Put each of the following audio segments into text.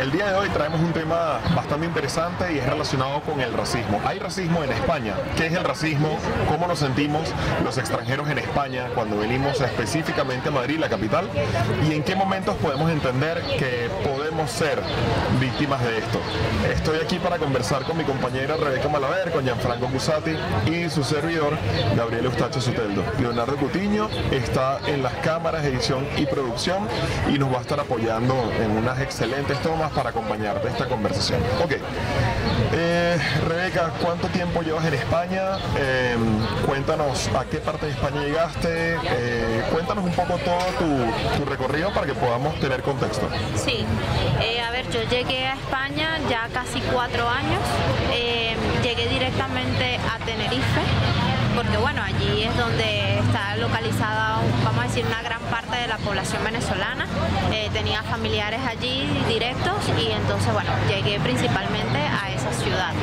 El día de hoy traemos un tema bastante interesante y es relacionado con el racismo. Hay racismo en España. ¿Qué es el racismo? ¿Cómo nos sentimos los extranjeros en España cuando venimos específicamente a Madrid, la capital? ¿Y en qué momentos podemos entender que podemos ser víctimas de esto? Estoy aquí para conversar con mi compañera Rebeca Malaver, con Gianfranco Cusati y su servidor Gabriel Eustacho Suteldo. Leonardo Cutiño está en las cámaras, edición y producción y nos va a estar apoyando en unas excelentes tomas para acompañarte esta conversación. Ok. Eh, Rebeca, ¿cuánto tiempo llevas en España? Eh, cuéntanos a qué parte de España llegaste. Eh, cuéntanos un poco todo tu, tu, recorrido para que podamos tener contexto. Sí, a ver, yo llegué a España ya casi cuatro años. llegué directamente a Tenerife porque bueno, allí es donde está localizada, vamos a decir, una gran parte de la población venezolana. Eh, tenía familiares allí directos y entonces, bueno, llegué principalmente a esa ciudad.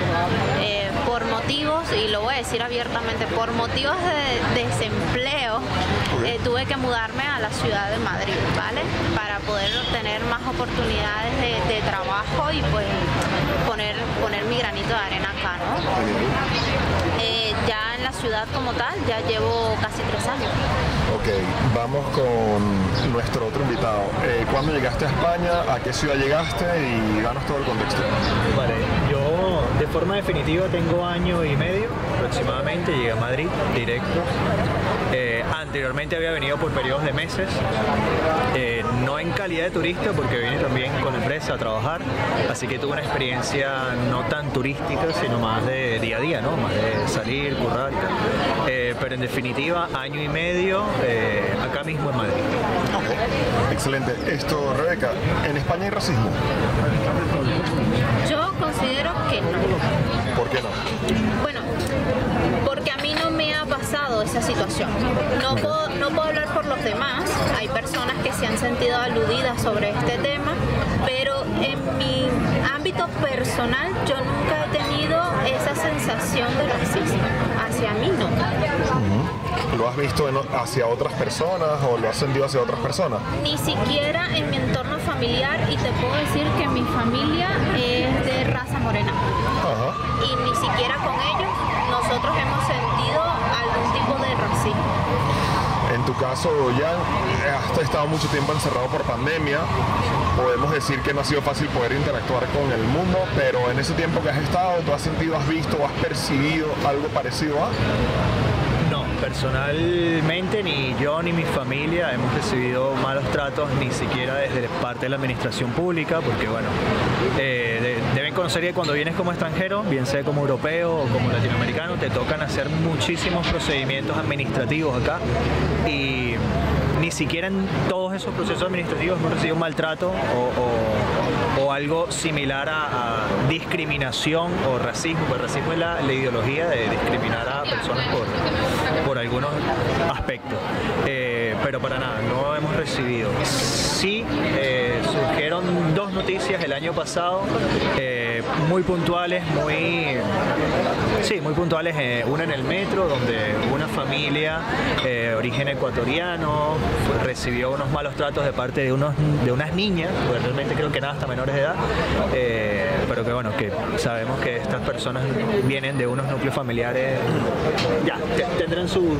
Eh, por motivos, y lo voy a decir abiertamente, por motivos de desempleo, eh, tuve que mudarme a la ciudad de Madrid, ¿vale? Para poder tener más oportunidades de, trabajo y pues poner, poner mi granito de arena acá, ¿no? Ciudad como tal ya llevo casi tres años. Ok, vamos con nuestro otro invitado. Eh, ¿Cuándo llegaste a España? ¿A qué ciudad llegaste? Y danos todo el contexto. Vale, yo de forma definitiva tengo año y medio aproximadamente, llegué a Madrid directo. Eh, anteriormente había venido por periodos de meses, eh, no en calidad de turista porque vine también con empresa a trabajar, así que tuve una experiencia no tan turística, sino más de día a día, ¿no? más de salir, currar y tal. Eh, pero en definitiva, año y medio acá mismo en Madrid. Excelente. Esto, Rebeca, ¿en España hay racismo? Yo considero que no. ¿Por qué no? Bueno, porque a mí no me ha pasado esa situación. No puedo, no puedo hablar por los demás, hay personas que se han sentido aludidas sobre este tema, pero en mi ámbito personal yo nunca he tenido esa sensación de racismo. Hacia mí no. ¿Lo has visto hacia otras personas o lo has sentido hacia otras personas? Ni siquiera en mi entorno familiar y te puedo decir que mi familia es de raza morena. Y ni siquiera con ellos nosotros hemos sentido algún tipo de racismo. En tu caso, ya has estado mucho tiempo encerrado por pandemia. Podemos decir que no ha sido fácil poder interactuar con el mundo, pero en ese tiempo que has estado, ¿tú has sentido, has visto has percibido algo parecido a? Personalmente ni yo ni mi familia hemos recibido malos tratos ni siquiera desde parte de la administración pública porque bueno, eh, deben conocer que cuando vienes como extranjero, bien sea como europeo o como latinoamericano, te tocan hacer muchísimos procedimientos administrativos acá y ni siquiera en todos esos procesos administrativos hemos recibido un maltrato o, algo similar a, discriminación o racismo. Pues racismo es la, ideología de discriminar a personas por, por algunos aspectos. Eh, pero para nada, no hemos recibido. Sí, eh, surgieron dos noticias el año pasado, eh, muy puntuales, muy, sí, muy puntuales. una en el metro, donde una familia origen ecuatoriano recibió unos malos tratos de parte de, unos, de unas niñas, pues realmente creo que nada hasta menores de edad, pero que bueno, que sabemos que estas personas vienen de unos núcleos familiares, ya, tendrán su,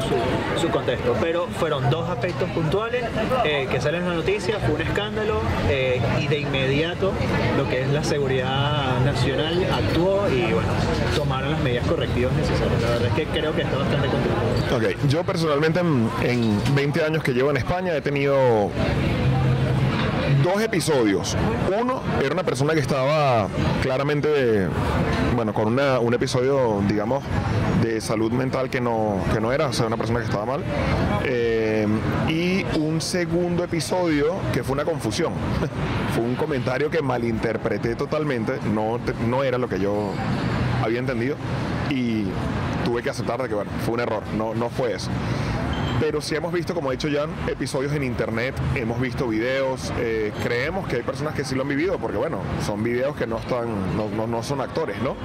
su, contexto, pero fueron dos aspectos puntuales eh, que salen en la noticia, fue un escándalo eh, y de inmediato lo que es la seguridad nacional actuó y bueno, tomaron las medidas correctivas necesarias. La verdad es que creo que está bastante controlado. Ok, yo personalmente en, en 20 años que llevo en España he tenido dos episodios. Uno era una persona que estaba claramente, bueno, con una, un episodio, digamos, de salud mental que no, que no era, o sea, una persona que estaba mal. Eh, y un segundo episodio que fue una confusión. fue un comentario que malinterpreté totalmente, no, no era lo que yo había entendido y tuve que aceptar de que bueno, fue un error, no, no fue eso pero sí hemos visto, como ha dicho Jan, episodios en internet, hemos visto videos, eh, creemos que hay personas que sí lo han vivido, porque bueno, son videos que no están, no, no, son actores, ¿no?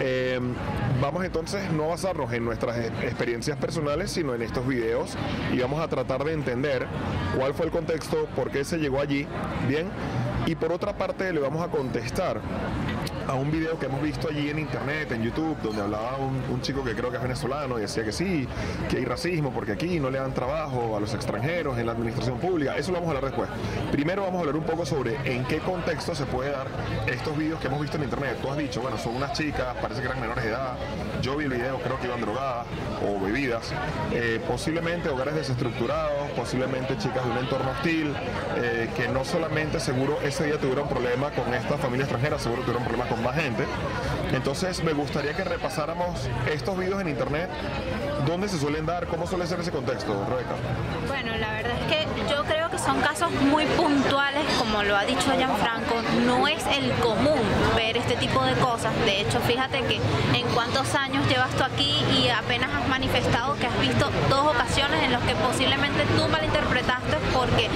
Eh, vamos entonces no basarnos en nuestras e-, experiencias personales, sino en estos videos y vamos a tratar de entender cuál fue el contexto, por qué se llegó allí, bien, Y por otra parte le vamos a contestar a un video que hemos visto allí en internet, en YouTube, donde hablaba un, un, chico que creo que es venezolano y decía que sí, que hay racismo porque aquí no le dan trabajo a los extranjeros en la administración pública. Eso lo vamos a hablar después. Primero vamos a hablar un poco sobre en qué contexto se puede dar estos videos que hemos visto en internet. Tú has dicho, bueno, son unas chicas, parece que eran menores de edad. Yo vi el video, creo que iban drogadas o bebidas. Eh, posiblemente hogares desestructurados, posiblemente chicas de un entorno hostil, eh, que no solamente seguro ese día tuvieron problema con esta familia extranjera, seguro tuvieron problemas con más gente. Entonces me gustaría que repasáramos estos videos en internet, dónde se suelen dar, cómo suele ser ese contexto, Rebeca. Bueno, la verdad es que yo creo que son casos muy puntuales, como lo ha dicho Gianfranco, no es el común ver este tipo de cosas. De hecho, fíjate que en cuántos años llevas tú aquí y apenas has manifestado que has visto dos ocasiones en las que posiblemente tú malinterpretaste porque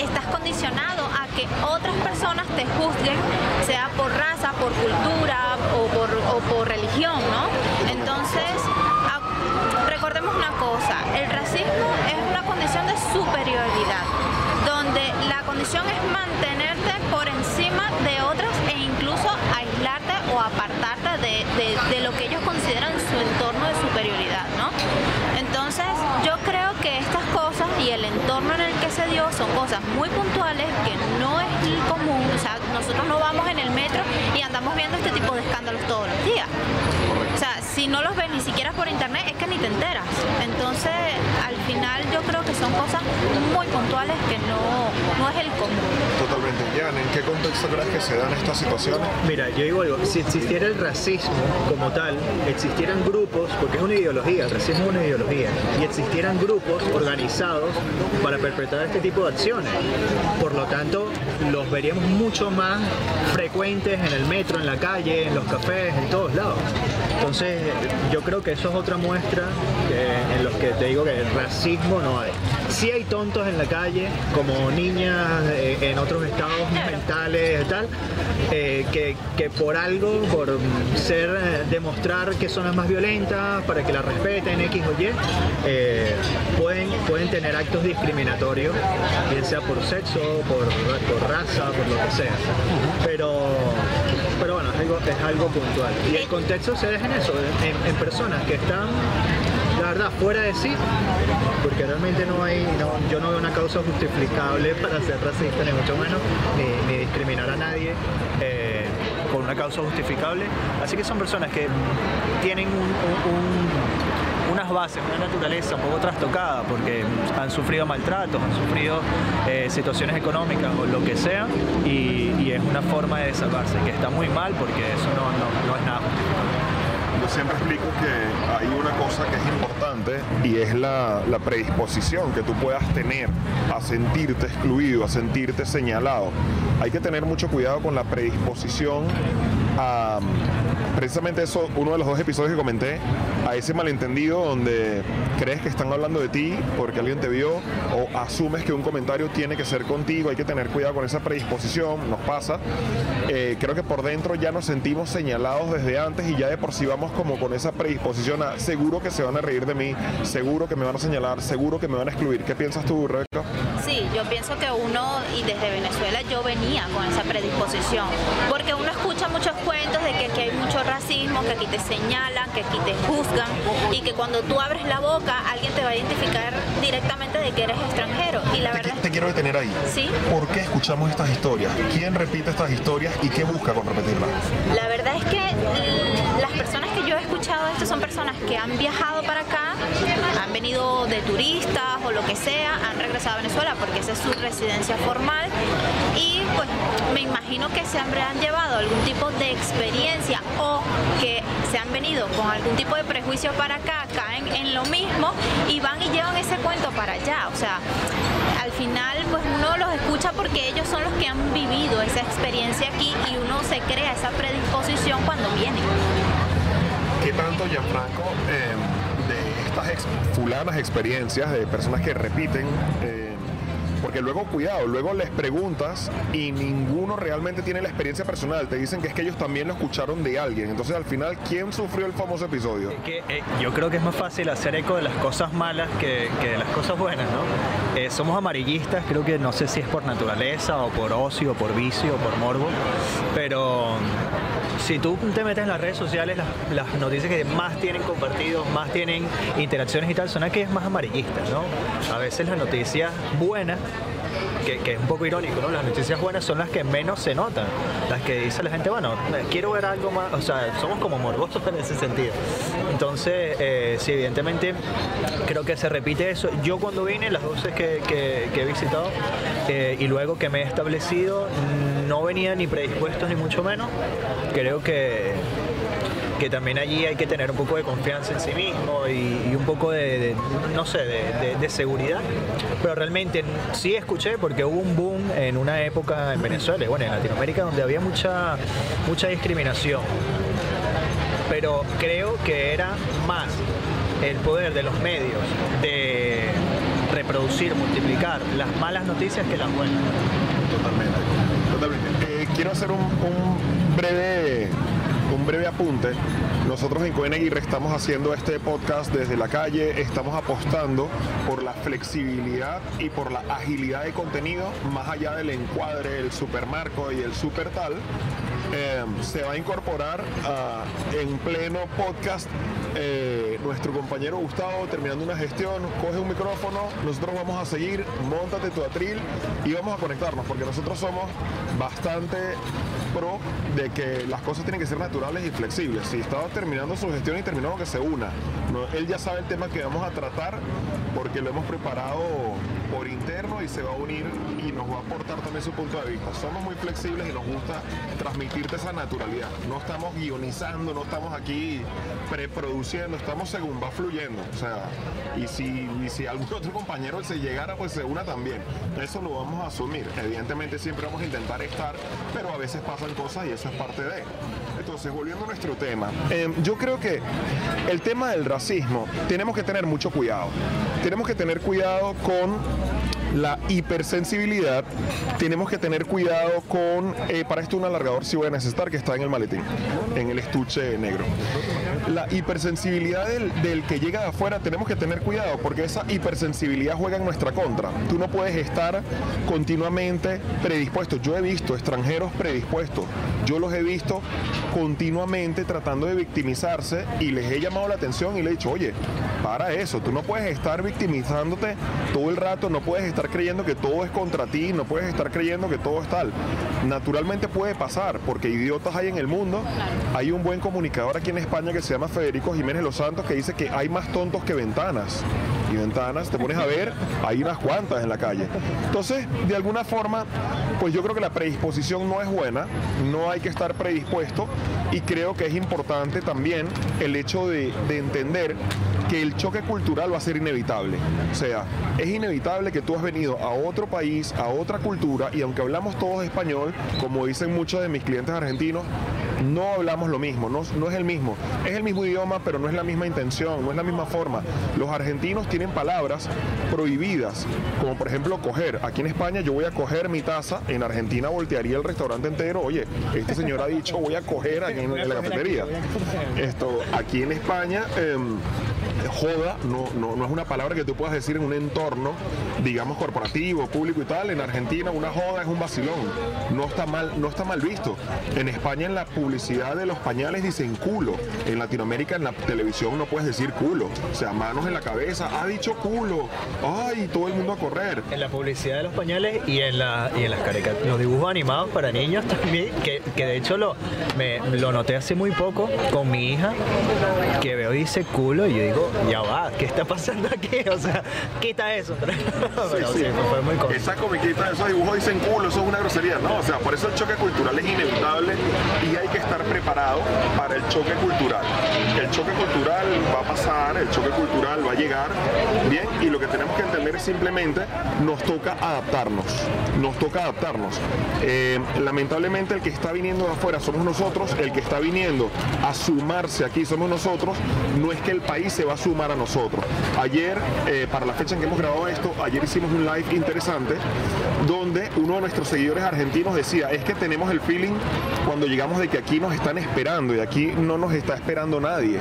estás condicionado a que otras personas te juzguen, sea por raza, por cultura o por, o por religión, ¿no? Entonces, recordemos una cosa, el racismo es una condición de superioridad, donde la condición es mantenerte por encima de otras e incluso aislarte o apartarte de, de, de lo que ellos consideran su entorno de superioridad, ¿no? Entonces, yo creo que estas cosas y el entorno en el que se dio son cosas muy puntuales que no es común, o sea, nosotros no vamos en el metro andamos viendo este tipo de escándalos todos los días. O sea, si no los ves ni siquiera por internet, es que ni te enteras. Entonces, al final yo creo que son cosas muy puntuales que no, no es el común. Totalmente. Jan, ¿en qué contexto crees que se dan estas situaciones? Mira, yo digo algo, si existiera el racismo como tal, existieran grupos, porque es una ideología, el racismo es una ideología, y existieran grupos organizados para perpetrar este tipo de acciones. Por lo tanto, los veríamos mucho más frecuentes en el metro, en la calle, en los cafés, en todos lados. Entonces, yo creo que eso es otra muestra que, en los que te digo que el racismo no hay. Sí hay tontos en la calle, como niñas eh, en otros estados mentales y tal, eh, que, que, por algo, por ser, eh, demostrar que son las más violentas, para que la respeten, X o Y, pueden, pueden tener actos discriminatorios, bien sea por sexo, por, por raza, por lo que sea. Pero, pero bueno, es algo, es algo puntual. Y el contexto se deja en eso, en, en personas que están la verdad, fuera de sí, porque realmente no hay, no, yo no veo una causa justificable para ser racista, ni mucho menos, ni, ni discriminar a nadie. Eh, por una causa justificable. Así que son personas que tienen un, un, un, unas bases, una naturaleza un poco trastocada, porque han sufrido maltratos, han sufrido eh, situaciones económicas o lo que sea, y, y, es una forma de salvarse, que está muy mal porque eso no, no, no es nada yo siempre explico que hay una cosa que es importante y es la, la, predisposición que tú puedas tener a sentirte excluido, a sentirte señalado. Hay que tener mucho cuidado con la predisposición a precisamente eso, uno de los dos episodios que comenté, a ese malentendido donde crees que están hablando de ti porque alguien te vio o asumes que un comentario tiene que ser contigo, hay que tener cuidado con esa predisposición, nos pasa. Eh, creo que por dentro ya nos sentimos señalados desde antes y ya de por sí vamos como con esa predisposición a seguro que se van a reír de mí, seguro que me van a señalar, seguro que me van a excluir. ¿Qué piensas tú, Rebeca? Yo pienso que uno, y desde Venezuela yo venía con esa predisposición, porque uno escucha muchos cuentos de que aquí hay mucho racismo, que aquí te señalan, que aquí te juzgan, y que cuando tú abres la boca alguien te va a identificar directamente de que eres extranjero. Y la te, verdad... Te quiero detener ahí. ¿Sí? ¿Por qué escuchamos estas historias? ¿Quién repite estas historias y qué busca con repetirlas? La verdad es que las personas que yo he escuchado esto son personas que han viajado para acá, han venido de turistas o lo que sea, han regresado a Venezuela porque esa es su residencia formal y pues me imagino que se habrán llevado algún tipo de experiencia o que se han venido con algún tipo de prejuicio para acá, caen en lo mismo y van y llevan ese cuento para allá. O sea, al final pues uno los escucha porque ellos son los que han vivido esa experiencia aquí y uno se crea esa predisposición cuando vienen. ¿Qué tanto, Gianfranco, eh, de estas fulanas experiencias de personas que repiten eh, porque luego, cuidado, luego les preguntas y ninguno realmente tiene la experiencia personal. Te dicen que es que ellos también lo escucharon de alguien. Entonces, al final, ¿quién sufrió el famoso episodio? Eh, yo creo que es más fácil hacer eco de las cosas malas que, que de las cosas buenas, ¿no? Eh, somos amarillistas, creo que no sé si es por naturaleza o por ocio, o por vicio, o por morbo, pero si tú te metes en las redes sociales, las, noticias que más tienen compartidos, más tienen interacciones y tal, son aquellas más amarillistas, ¿no? A veces las noticias buenas que, es un poco irónico, ¿no? Las noticias buenas son las que menos se notan, las que dice la gente, bueno, quiero ver algo más, o sea, somos como morbosos en ese sentido. Entonces, eh, sí, evidentemente, creo que se repite eso. Yo cuando vine, las veces que, que, que he visitado eh, y luego que me he establecido, no venía ni predispuestos ni mucho menos. Creo que que también allí hay que tener un poco de confianza en sí mismo y, un poco de, no sé, de, seguridad. Pero realmente sí escuché porque hubo un boom en una época en Venezuela bueno, en Latinoamérica donde había mucha, mucha discriminación. Pero creo que era más el poder de los medios de reproducir, multiplicar las malas noticias que las buenas. Totalmente. Eh, quiero hacer un, breve un breve apunte. Nosotros en Cohen Aguirre estamos haciendo este podcast desde la calle, estamos apostando por la flexibilidad y por la agilidad de contenido, más allá del encuadre, el supermarco y el super tal. Eh, se va a incorporar uh, en pleno podcast eh, nuestro compañero Gustavo terminando una gestión, coge un micrófono, nosotros vamos a seguir, montate tu atril y vamos a conectarnos porque nosotros somos bastante pro de que las cosas tienen que ser naturales y flexibles. Si estaba terminando su gestión y terminó que se una, él ya sabe el tema que vamos a tratar porque lo hemos preparado por interno y se va a unir y nos va a aportar también su punto de vista. Somos muy flexibles y nos gusta transmitirte esa naturalidad. No estamos guionizando, no estamos aquí preproduciendo, estamos según va fluyendo. O sea, y si, y si algún otro compañero se llegara, pues se una también. Eso lo vamos a asumir. Evidentemente siempre vamos a intentar estar, pero a veces pasan cosas y eso es parte de. Entonces, volviendo a nuestro tema, eh, yo creo que el tema del racismo tenemos que tener mucho cuidado. Tenemos que tener cuidado con la hipersensibilidad, tenemos que tener cuidado con, eh, para esto un alargador si voy a necesitar, que está en el maletín, en el estuche negro. La hipersensibilidad del, del, que llega de afuera, tenemos que tener cuidado porque esa hipersensibilidad juega en nuestra contra. Tú no puedes estar continuamente predispuesto. Yo he visto extranjeros predispuestos, yo los he visto continuamente tratando de victimizarse y les he llamado la atención y le he dicho, oye, para eso, tú no puedes estar victimizándote todo el rato, no puedes estar creyendo que todo es contra ti, no puedes estar creyendo que todo es tal. Naturalmente puede pasar, porque idiotas hay en el mundo. Hay un buen comunicador aquí en España que se llama Federico Jiménez Los Santos que dice que hay más tontos que ventanas. Y ventanas, te pones a ver, hay unas cuantas en la calle. Entonces, de alguna forma, pues yo creo que la predisposición no es buena, no hay que estar predispuesto y creo que es importante también el hecho de, de entender que el choque cultural va a ser inevitable. O sea, es inevitable que tú has venido a otro país, a otra cultura, y aunque hablamos todos español, como dicen muchos de mis clientes argentinos, no hablamos lo mismo, no, es el mismo. Es el mismo idioma, pero no es la misma intención, no es la misma forma. Los argentinos tienen palabras prohibidas, como por ejemplo coger. Aquí en España yo voy a coger mi taza, en Argentina voltearía el restaurante entero. Oye, este señor ha dicho voy a coger aquí en, la cafetería. Esto, aquí en España... Eh, joda no, no, no, es una palabra que tú puedas decir en un entorno, digamos, corporativo, público y tal. En Argentina una joda es un vacilón. No está mal, no está mal visto. En España en la publicidad de los pañales dicen culo. En Latinoamérica en la televisión no puedes decir culo. O sea, manos en la cabeza, ha dicho culo. Ay, todo el mundo a correr. En la publicidad de los pañales y en, la, y en las caricaturas, los dibujos animados para niños que, que de hecho lo, me, lo noté hace muy poco con mi hija, que veo dice culo y yo digo, ya va, ¿qué está pasando aquí? O sea, quita eso. Pero, sí, sí. fue muy cómico. Esa comiquita, esos dibujos dicen culo, eso es una grosería. No, o sea, por eso el choque cultural es inevitable y hay que estar preparado para el choque cultural. El choque cultural va a pasar, el choque cultural va a llegar, bien, y lo que tenemos que entender es simplemente nos toca adaptarnos, nos toca adaptarnos. Eh, lamentablemente el que está viniendo de afuera somos nosotros, el que está viniendo a sumarse aquí somos nosotros, no es que el país se va a sumar a nosotros. Ayer, eh, para la fecha en que hemos grabado esto, ayer hicimos un live interesante donde uno de nuestros seguidores argentinos decía, es que tenemos el feeling cuando llegamos de que aquí nos están esperando y aquí no nos está esperando nadie.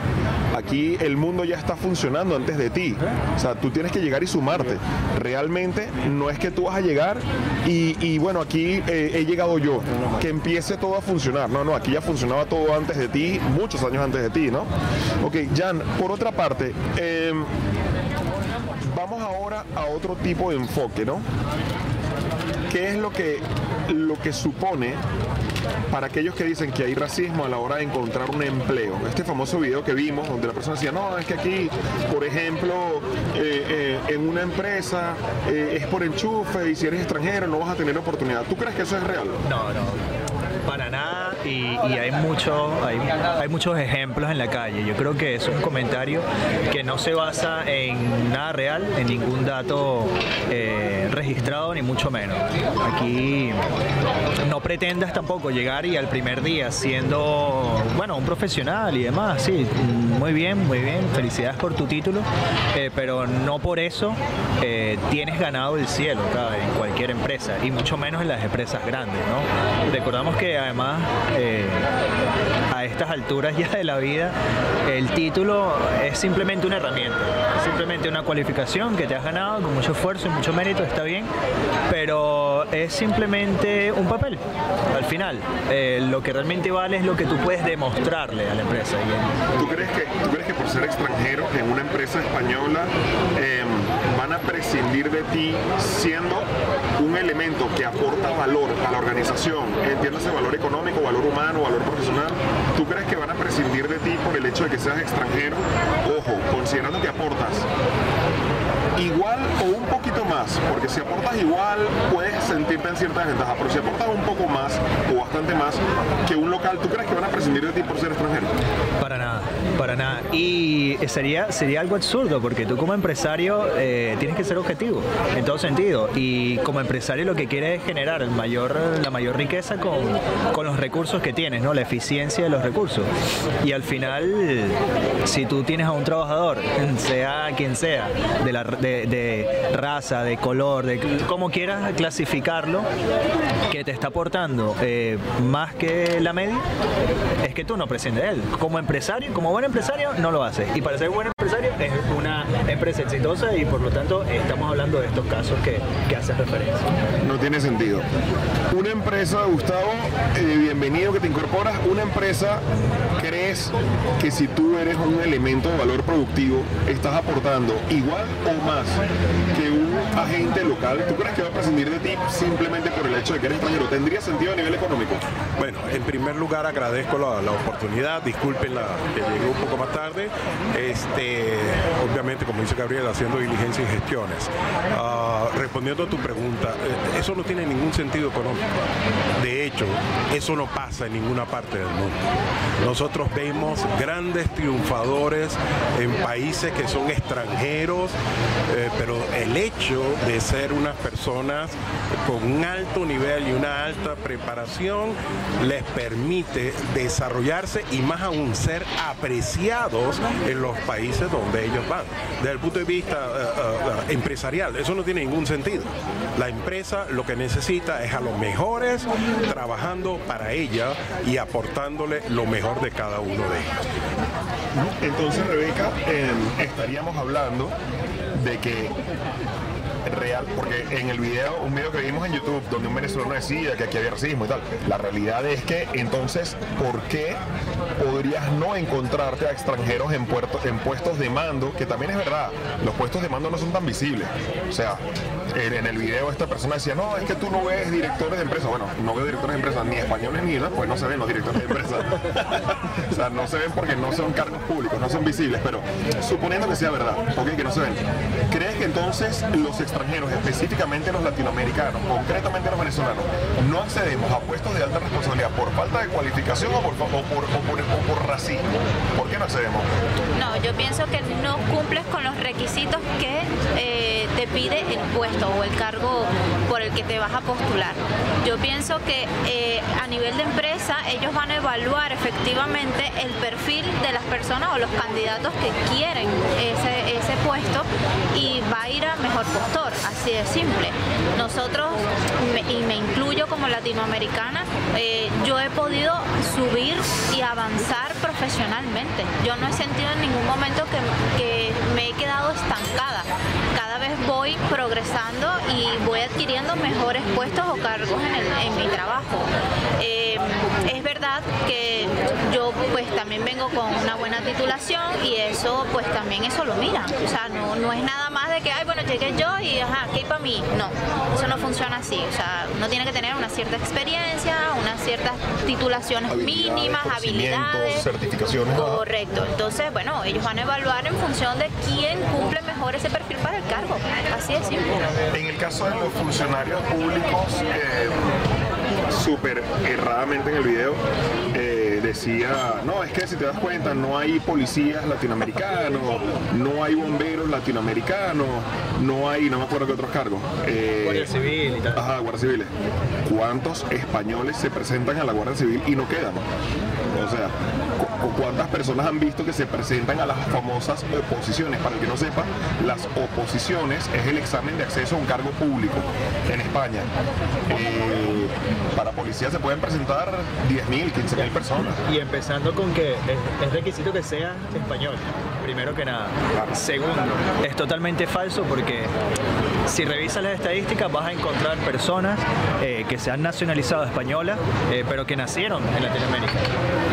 Aquí el mundo ya está funcionando antes de ti. O sea, tú tienes que llegar y sumarte. Realmente no es que tú vas a llegar y, bueno, aquí eh, he llegado yo, que empiece todo a funcionar. No, no, aquí ya funcionaba todo antes de ti, muchos años antes de ti, ¿no? Ok, Jan, por otra parte, em, vamos ahora a otro tipo de enfoque, ¿no? ¿Qué es lo que, lo que supone para aquellos que dicen que hay racismo a la hora de encontrar un empleo. Este famoso video que vimos donde la persona decía, no, es que aquí, por ejemplo, eh, eh, en una empresa eh, es por enchufe y si eres extranjero no vas a tener oportunidad. ¿Tú crees que eso es real? No, no para nada y, hay, mucho, hay, muchos ejemplos en la calle. Yo creo que es un comentario que no se basa en nada real, en ningún dato eh, registrado, ni mucho menos. Aquí no pretendas tampoco llegar y al primer día siendo, bueno, un profesional y demás, sí, muy bien, muy bien, felicidades por tu título, eh, pero no por eso eh, tienes ganado el cielo en cualquier empresa y mucho menos en las empresas grandes, ¿no? Recordamos que además eh, estas alturas ya de la vida el título es simplemente una herramienta, simplemente una cualificación que te has ganado con mucho esfuerzo y mucho mérito, está bien, pero es simplemente un papel al final. Eh, lo que realmente vale es lo que tú puedes demostrarle a la empresa. ¿Tú crees que, tú crees que por ser extranjero en una empresa española em, van a prescindir de ti siendo un elemento que aporta valor a la organización? Entiéndase valor económico, valor humano, valor profesional, ¿tú crees que van a prescindir de ti por el hecho de que seas extranjero? Ojo, considerando que aportas igual o un poquito más, porque si aportas igual puedes sentirte en cierta desventaja, pero si aportas un poco más o bastante más que un local, ¿tú crees que van a prescindir de ti por ser extranjero? Para nada, para nada. Y sería, sería algo absurdo, porque tú como empresario eh, tienes que ser objetivo en todo sentido. Y como empresario lo que quieres es generar el mayor, la mayor riqueza con, con los recursos que tienes, ¿no? la eficiencia de los recursos. Y al final, si tú tienes a un trabajador, sea quien sea, de la, de, raza, de color, de como quieras clasificarlo, que te está aportando eh, más que la media, que tú no prescindes de él. Como empresario, como buen empresario, no lo haces. Y para ser buen empresario es una empresa exitosa y por lo tanto estamos hablando de estos casos que, que hacen referencia. No tiene sentido. Una empresa, Gustavo, eh, bienvenido que te incorporas. Una empresa, ¿crees que si tú eres un elemento de valor productivo, estás aportando igual o más que un agente local, ¿tú crees que va a prescindir de ti simplemente por el hecho de que eres extranjero? ¿Tendría sentido a nivel económico? Bueno, en primer lugar agradezco la, oportunidad, disculpen la, que llegué un poco más tarde, este, obviamente como dice Gabriel, haciendo diligencias y gestiones. Ah, respondiendo a tu pregunta, eh, eso no tiene ningún sentido económico. De hecho, eso no pasa en ninguna parte del mundo. Nosotros vemos grandes triunfadores en países que son extranjeros, eh, pero el hecho de ser unas personas con un alto nivel y una alta preparación les permite desarrollarse y más aún ser apreciados en los países donde ellos van. Desde el punto de vista eh, empresarial, eso no tiene ningún sentido. La empresa lo que necesita es a los mejores trabajando para ella y aportándole lo mejor de cada uno de ellos. Entonces, Rebeca, estaríamos hablando de que real, porque en el video, un video que vimos en YouTube donde un venezolano decía que aquí había racismo y tal, la realidad es que entonces, ¿por qué podrías no encontrarte a extranjeros en, en puestos de mando? Que también es verdad, los puestos de mando no son tan visibles. O sea, en el video esta persona decía, no, es que tú no ves directores de empresas. Bueno, no veo directores de empresas ni españoles ni nada, pues no se ven los directores de empresas. o sea, no se ven porque no son cargos públicos, no son visibles, pero suponiendo que sea verdad, ok, que no se ven. ¿Crees que entonces los extranjeros, específicamente los latinoamericanos, concretamente los venezolanos, no accedemos a puestos de alta responsabilidad por falta de cualificación o por, por, racismo? ¿Por qué no accedemos? No, yo pienso que no cumples con los requisitos que... Eh, te pide el puesto o el cargo por el que te vas a postular. Yo pienso que eh, a nivel de empresa ellos van a evaluar efectivamente el perfil de las personas o los candidatos que quieren ese, ese puesto y va a ir a mejor postor, así de simple. Nosotros, y me incluyo como latinoamericana, eh, yo he podido subir y avanzar profesionalmente. Yo no he sentido en ningún momento que, me he quedado estancada. Cada voy progresando y voy adquiriendo mejores puestos o cargos en, mi trabajo. Eh, es verdad que yo pues también vengo con una buena titulación y eso pues también eso lo miran. O sea, no, no es nada más de que, ay, bueno, llegué yo y ajá, ¿qué para mí? No, eso no funciona así. O sea, uno tiene que tener una cierta experiencia, unas ciertas titulaciones mínimas, habilidades. certificaciones. Correcto. Entonces, bueno, ellos van a evaluar en función de quién cumple mejor ese perfil para el cargo. Así de simple. En el caso de los funcionarios públicos, eh, súper erradamente en el video, decía, no, es que si te das cuenta, no hay policías latinoamericanos, no hay bomberos latinoamericanos, no hay, no me acuerdo qué otros cargos. Eh, Guardia Civil y tal. Ajá, Guardia Civil. ¿Cuántos españoles se presentan a la Guardia Civil y no quedan? O sea, cuántas personas han visto que se presentan a las famosas oposiciones. Para el que no sepa, las oposiciones es el examen de acceso a un cargo público en España. Eh, para policía se pueden presentar 10.000, 15.000 personas. Y empezando con que es, requisito que sea español, primero que nada. Segundo, es totalmente falso porque si revisas las estadísticas vas a encontrar personas eh, que se han nacionalizado españolas, eh, pero que nacieron en Latinoamérica.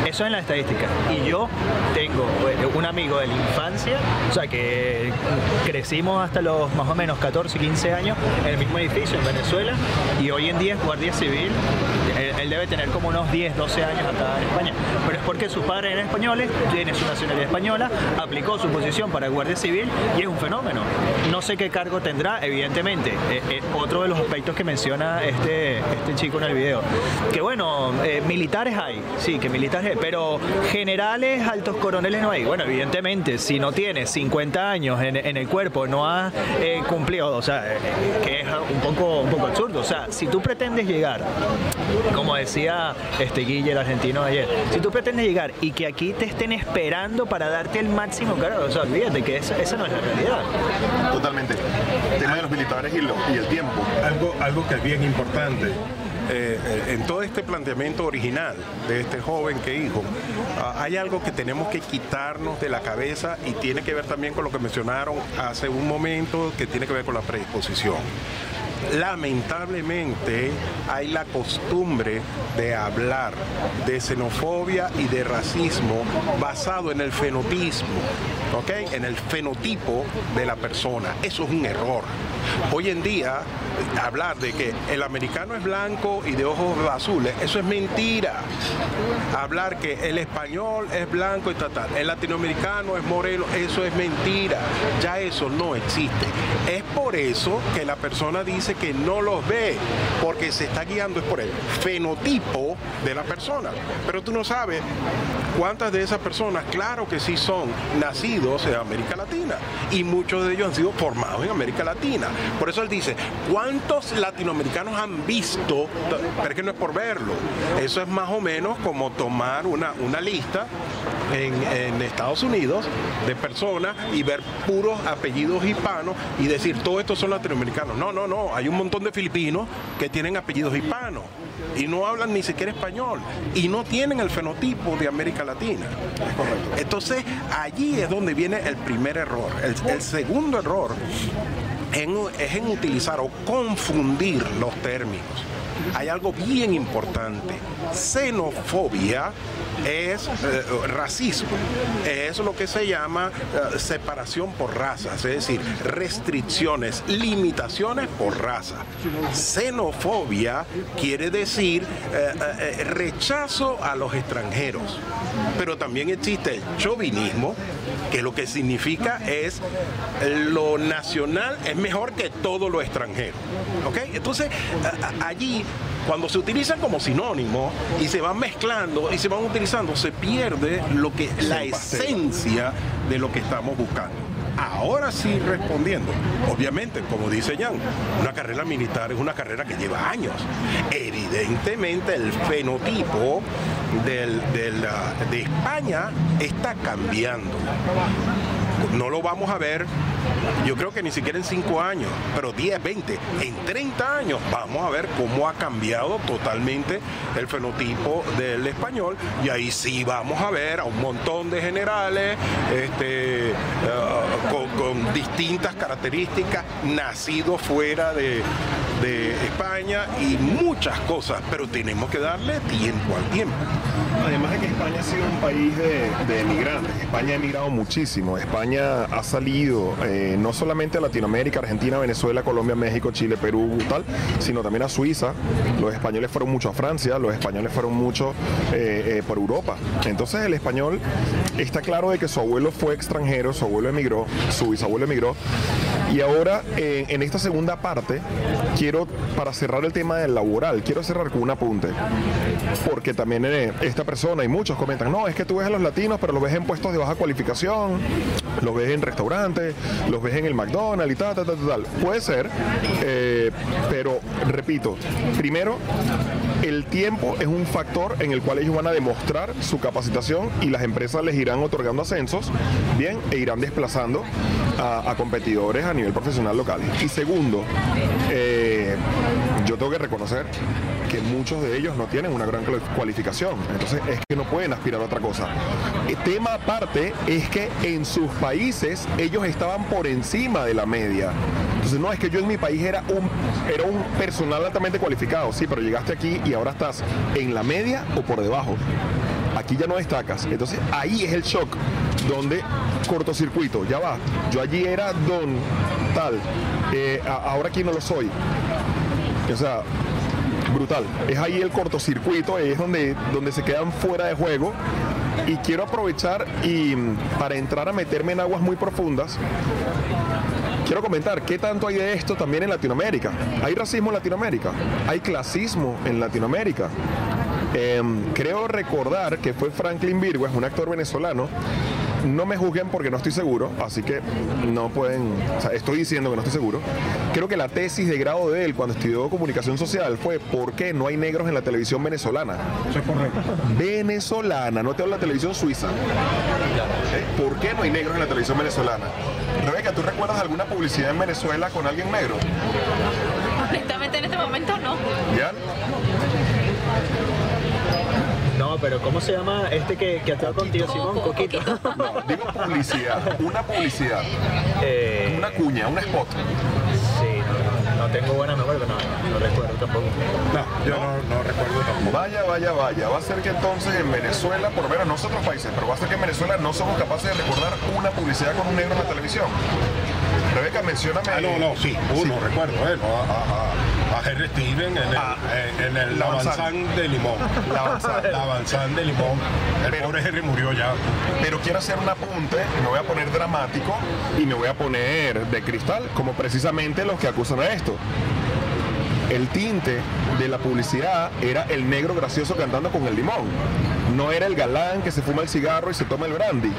Eso es la estadística. Y yo tengo eh, un amigo de la infancia, o sea que crecimos hasta los más o menos 14, 15 años en el mismo edificio en Venezuela y hoy en día es guardia civil. Él, debe tener como unos 10, 12 años acá en España. Pero es porque sus padres eran españoles, tiene su nacionalidad española, aplicó su posición para guardia civil y es un fenómeno. No sé qué cargo tendrá, evidentemente. Eh, eh, otro de los aspectos que menciona este, este chico en el video. Que bueno, militares hay, sí, que militares hay, pero generales, altos coroneles no hay. Bueno, evidentemente, si no tienes 50 años en, el cuerpo, no has eh, cumplido, o sea, eh, que es un poco, un poco absurdo. O sea, si tú pretendes llegar, como decía este Guille, el argentino ayer, si tú pretendes llegar y que aquí te estén esperando para darte el máximo, claro, o sea, olvídate que esa, no es la realidad. Totalmente. El tema de los militares y, y el tiempo. Algo, algo que es bien importante eh, eh, en todo este planteamiento original de este joven que dijo, ah, hay algo que tenemos que quitarnos de la cabeza y tiene que ver también con lo que mencionaron hace un momento, que tiene que ver con la predisposición lamentablemente hay la costumbre de hablar de xenofobia y de racismo basado en el fenotismo, ¿ok? En el fenotipo de la persona. Eso es un error. Hoy en día, hablar de que el americano es blanco y de ojos azules, eso es mentira. Hablar que el español es blanco y tal, el latinoamericano es moreno, eso es mentira. Ya eso no existe. Es por eso que la persona dice que no los ve, porque se está guiando es por el fenotipo de la persona. Pero tú no sabes cuántas de esas personas, claro que sí son nacidos en América Latina y muchos de ellos han sido formados en América Latina. Por eso él dice, ¿cuántos latinoamericanos han visto? Pero es que no es por verlo. Eso es más o menos como tomar una, una lista en, Estados Unidos de personas y ver puros apellidos hispanos y decir, todos estos son latinoamericanos. No, no, no. Hay un montón de filipinos que tienen apellidos hispanos y no hablan ni siquiera español y no tienen el fenotipo de América Latina. Entonces, allí es donde viene el primer error. El, segundo error es en utilizar o confundir los términos hay algo bien importante. Xenofobia es eh, racismo, es lo que se llama eh, separación por razas, es decir, restricciones, limitaciones por raza. Xenofobia quiere decir eh, rechazo a los extranjeros, pero también existe el chauvinismo, que lo que significa es lo nacional es mejor que todo lo extranjero. Entonces, allí cuando se utilizan como sinónimo y se van mezclando y se van utilizando, se pierde lo que la esencia de lo que estamos buscando. ahora sí respondiendo. Obviamente, como dice Jan, una carrera militar es una carrera que lleva años. Evidentemente el fenotipo del, de España está cambiando no lo vamos a ver, yo creo que ni siquiera en 5 años, pero 10, 20, en 30 años vamos a ver cómo ha cambiado totalmente el fenotipo del español y ahí sí vamos a ver a un montón de generales este, eh, con, distintas características, nacidos fuera de, España y muchas cosas, pero tenemos que darle tiempo al tiempo. Además de que España ha sido un país de, de emigrantes, España ha emigrado muchísimo, España ha salido eh, no solamente a Latinoamérica, Argentina, Venezuela, Colombia, México, Chile, Perú, tal, sino también a Suiza. Los españoles fueron mucho a Francia, los españoles fueron mucho eh, eh, por Europa. Entonces el español está claro de que su abuelo fue extranjero, su abuelo emigró, su bisabuelo emigró. Y ahora en esta segunda parte quiero, para cerrar el tema del laboral, quiero cerrar con un apunte. Porque también esta persona y muchos comentan, no, es que tú ves a los latinos, pero los ves en puestos de baja cualificación, los ves en restaurantes, los ves en el McDonald's y tal, tal, tal, tal. Puede ser, eh, pero repito, primero, el tiempo es un factor en el cual ellos van a demostrar su capacitación y las empresas les irán otorgando ascensos, bien, e irán desplazando a, competidores a nivel profesional local. Y segundo, eh, yo tengo que reconocer que muchos de ellos no tienen una gran cualificación, entonces es que no pueden aspirar a otra cosa. El tema aparte es que en sus países ellos estaban por encima de la media. Entonces no es que yo en mi país era un, era un personal altamente cualificado, sí, pero llegaste aquí y ahora estás en la media o por debajo. Aquí ya no destacas. Entonces ahí es el shock donde cortocircuito, ya va. Yo allí era don tal, eh, ahora aquí no lo soy. O sea, brutal. Es ahí el cortocircuito, es donde, donde se quedan fuera de juego. Y quiero aprovechar y para entrar a meterme en aguas muy profundas, quiero comentar qué tanto hay de esto también en Latinoamérica. Hay racismo en Latinoamérica, hay clasismo en Latinoamérica. Em, creo recordar que fue Franklin Virgo, es un actor venezolano, no me juzguen porque no estoy seguro, así que no pueden, o sea, estoy diciendo que no estoy seguro. Creo que la tesis de grado de él cuando estudió comunicación social fue ¿por qué no hay negros en la televisión venezolana? Eso es correcto. Venezolana, no te hablo de la televisión suiza. ¿Por qué no hay negros en la televisión venezolana? Rebeca, ¿tú recuerdas alguna publicidad en Venezuela con alguien negro? Honestamente en este momento no. ¿Ya? No, pero ¿cómo se llama este que, que actúa contigo, Simón? Coquito. No, digo publicidad, una publicidad. Eh, una cuña, un spot. Sí, no, tengo buena memoria, pero no, no, recuerdo tampoco. No, yo no, recuerdo tampoco. Vaya, vaya, vaya. Va a ser que entonces en Venezuela, por lo menos no otros países, pero va a ser que en Venezuela no somos capaces de recordar una publicidad con un negro en la televisión. Rebeca, mencióname. Ah, no, no, sí, uno, recuerdo, ¿eh? No, a, a, Henry Steven en el, ah, en, el la de Limón. La Avanzán. de Limón. El pobre Henry murió ya. Pero quiero hacer un apunte, me voy a poner dramático y me voy a poner de cristal, como precisamente los que acusan a esto el tinte de la publicidad era el negro gracioso cantando con el limón. No era el galán que se fuma el cigarro y se toma el brandy.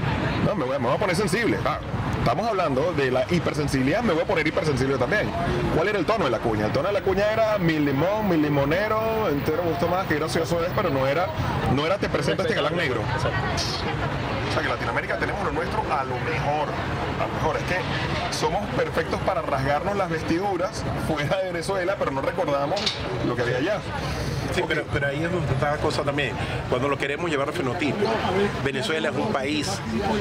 No, me voy, a poner sensible. Ah, estamos hablando de la hipersensibilidad, me voy a poner hipersensible también. ¿Cuál era el tono de la cuña? El tono de la cuña era mi limón, mi limonero, entero gusto más, que gracioso es, pero no era, no era te presento este galán negro. O sea que en Latinoamérica tenemos lo nuestro a lo mejor. A lo mejor es que somos perfectos para rasgarnos las vestiduras fuera de Venezuela, pero no recordamos lo que había allá. Sí, pero, pero, ahí es donde está la cosa también. Cuando lo queremos llevar al fenotipo, Venezuela es un país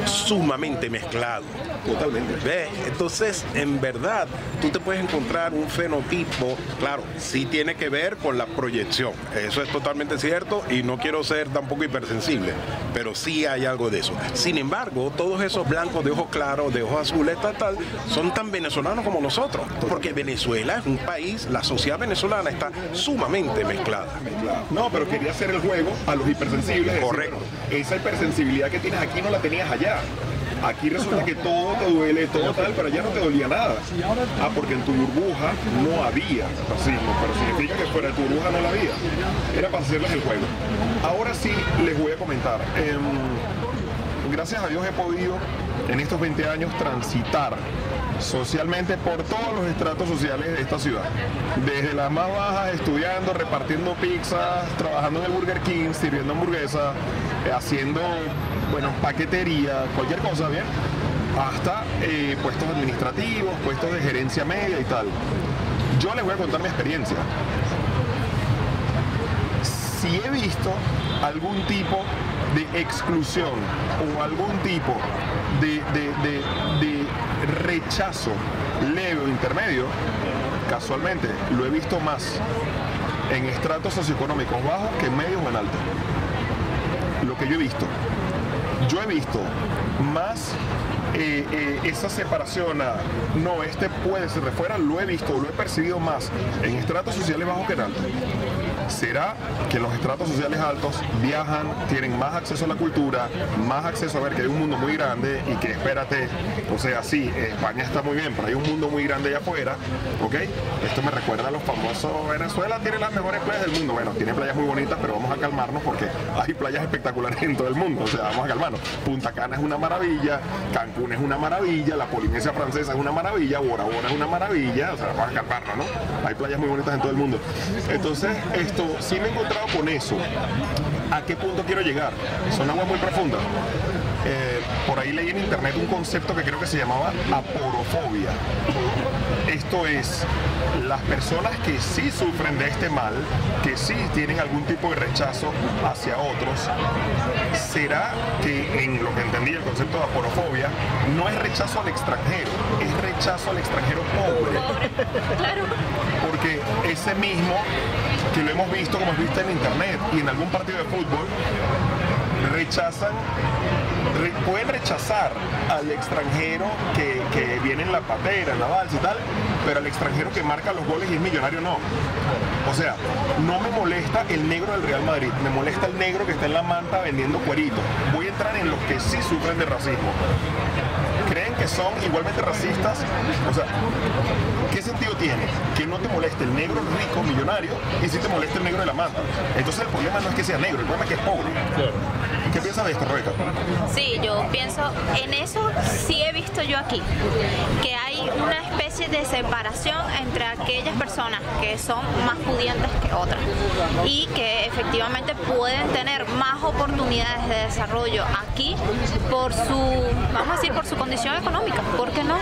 sumamente mezclado. Totalmente. ¿Ves? Entonces, en verdad, tú te puedes encontrar un fenotipo, claro, sí tiene que ver con la proyección. Eso es totalmente cierto y no quiero ser tampoco hipersensible, pero sí hay algo de eso. Sin embargo, todos esos blancos de ojos claros, de ojos azules, tal, tal, son tan venezolanos como nosotros. Porque Venezuela es un país, la sociedad venezolana está sumamente mezclada. No, pero quería hacer el juego a los hipersensibles. Correcto. esa hipersensibilidad que tienes aquí no la tenías allá. Aquí resulta que todo te duele, todo tal, pero allá no te dolía nada. Ah, porque en tu burbuja no había racismo, pero significa que fuera de tu burbuja no la había. Era para hacerles el juego. Ahora sí les voy a comentar. Em, gracias a Dios he podido en estos 20 años transitar socialmente por todos los estratos sociales de esta ciudad. Desde las más bajas, estudiando, repartiendo pizzas, trabajando en el Burger King, sirviendo hamburguesas, eh, haciendo, bueno, paquetería, cualquier cosa, ¿bien? Hasta eh, puestos administrativos, puestos de gerencia media y tal. Yo les voy a contar mi experiencia. Si he visto algún tipo de exclusión o algún tipo de, de- de- rechazo leve o intermedio, casualmente lo he visto más en estratos socioeconómicos bajos que en medios o en altos. Lo que yo he visto. Yo he visto más eh, eh, esa separación a no, este puede ser de fuera, lo he visto, lo he percibido más en estratos sociales bajos que en altos. ¿Será que los estratos sociales altos viajan, tienen más acceso a la cultura, más acceso a ver que hay un mundo muy grande y que espérate, o sea, sí, España está muy bien, pero hay un mundo muy grande allá afuera, ¿ok? Esto me recuerda a los famosos, Venezuela tiene las mejores playas del mundo, bueno, tiene playas muy bonitas, pero vamos a calmarnos porque hay playas espectaculares en todo el mundo, o sea, vamos a calmarnos. Punta Cana es una maravilla, Cancún es una maravilla, la Polinesia Francesa es una maravilla, Bora es una maravilla, o sea, vamos a calmarnos, ¿no? Hay playas muy bonitas en todo el mundo. Entonces, esto, sí me he encontrado con eso. ¿A qué punto quiero llegar? Son aguas muy profundas. Eh, por ahí leí en internet un concepto que creo que se llamaba aporofobia. Esto es, las personas que sí sufren de este mal, que sí tienen algún tipo de rechazo hacia otros, será que en lo que entendí el concepto de aporofobia, no es rechazo al extranjero, es rechazo al extranjero pobre. Claro. Porque ese mismo, que lo hemos visto como es visto en internet y en algún partido de fútbol, rechazan, pueden rechazar al extranjero que, que viene en la patera, en la balsa y tal, pero al extranjero que marca los goles y es millonario no. O sea, no me molesta el negro del Real Madrid, me molesta el negro que está en la manta vendiendo cueritos. Voy a entrar en los que sí sufren de racismo. ¿Creen que son igualmente racistas? O sea, ¿qué sentido tiene que no te moleste el negro rico millonario y si te molesta el negro de la manta? Entonces el problema no es que sea negro, el problema es que es pobre. ¿Qué piensas de esto, Rebeca? Sí, yo pienso, en eso sí he visto yo aquí, que hay una especie de separación entre aquellas personas que son más pudientes que otras y que efectivamente pueden tener más oportunidades de desarrollo aquí por su, vamos a decir, por su condición económica, ¿por qué no?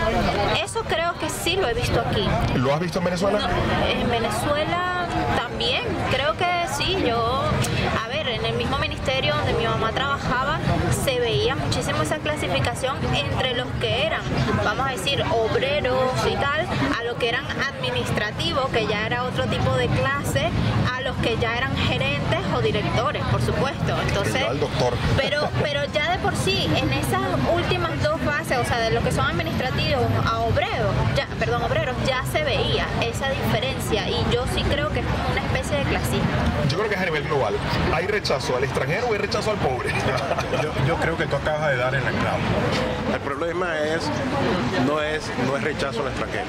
Eso creo que sí lo he visto aquí. ¿Lo has visto en Venezuela? No, en Venezuela también, creo que sí, yo, a ver, en el mismo ministerio donde mi mamá trabajaba, se veía muchísimo esa clasificación entre los que eran, vamos a decir, obreros y tal, a los que eran administrativos, que ya era otro tipo de clase, a los que ya eran gerentes o directores, por supuesto. Entonces, el doctor. pero, pero ya de por sí, en esas últimas dos o sea, de los que son administrativos a obreros, ya, perdón, obreros, ya se veía esa diferencia y yo sí creo que es como una especie de clasismo. Yo creo que es a nivel global. ¿Hay rechazo al extranjero o hay rechazo al pobre? Yo, yo creo que tú acabas de dar en el clavo. El problema es no es no es rechazo al extranjero,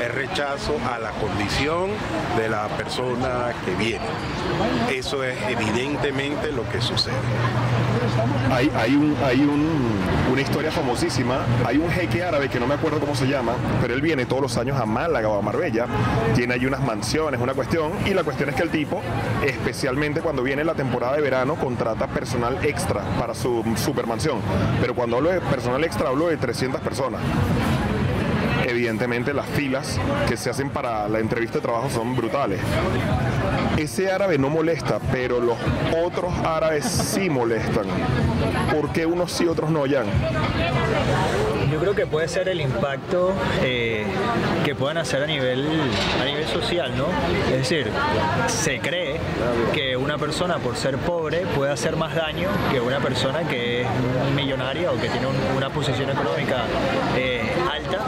es rechazo a la condición de la persona que viene. Eso es evidentemente lo que sucede. Hay, hay, un, hay un- una historia famosísima. Hay un jeque árabe que no me acuerdo cómo se llama, pero él viene todos los años a Málaga o a Marbella. Tiene allí unas mansiones, una cuestión. Y la cuestión es que el tipo, especialmente cuando viene la temporada de verano, contrata personal extra para su supermansión. Pero cuando hablo de personal extra, hablo de 300 personas. Evidentemente las filas que se hacen para la entrevista de trabajo son brutales. Ese árabe no molesta, pero los otros árabes sí molestan. ¿Por qué unos sí, otros no, Jan? Yo creo que puede ser el impacto eh, que puedan hacer a nivel, a nivel social, ¿no? Es decir, se cree que una persona por ser pobre puede hacer más daño que una persona que es millonaria o que tiene un- una posición económica eh, alta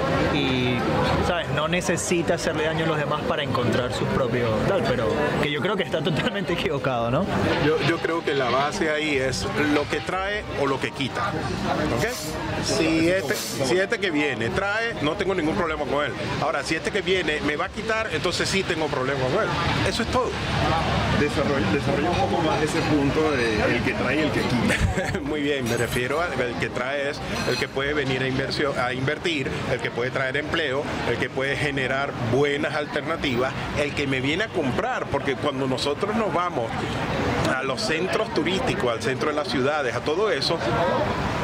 necesita hacerle daño a los demás para encontrar sus propios tal, pero que yo creo que está totalmente equivocado, ¿no? Yo, yo creo que la base ahí es lo que trae o lo que quita. ¿ok? Si este, Si este que viene trae, no tengo ningún problema con él. Ahora, si este que viene me va a quitar, entonces sí tengo problema con él. Eso es todo. Desarrolla, un poco más ese punto de el que trae y el que quita. Muy bien, me refiero al que trae es el que puede venir a, inversión, a invertir, el que puede traer empleo, el que puede generar buenas alternativas, el que me viene a comprar, porque cuando nosotros nos vamos a los centros turísticos, al centro de las ciudades, a todo eso,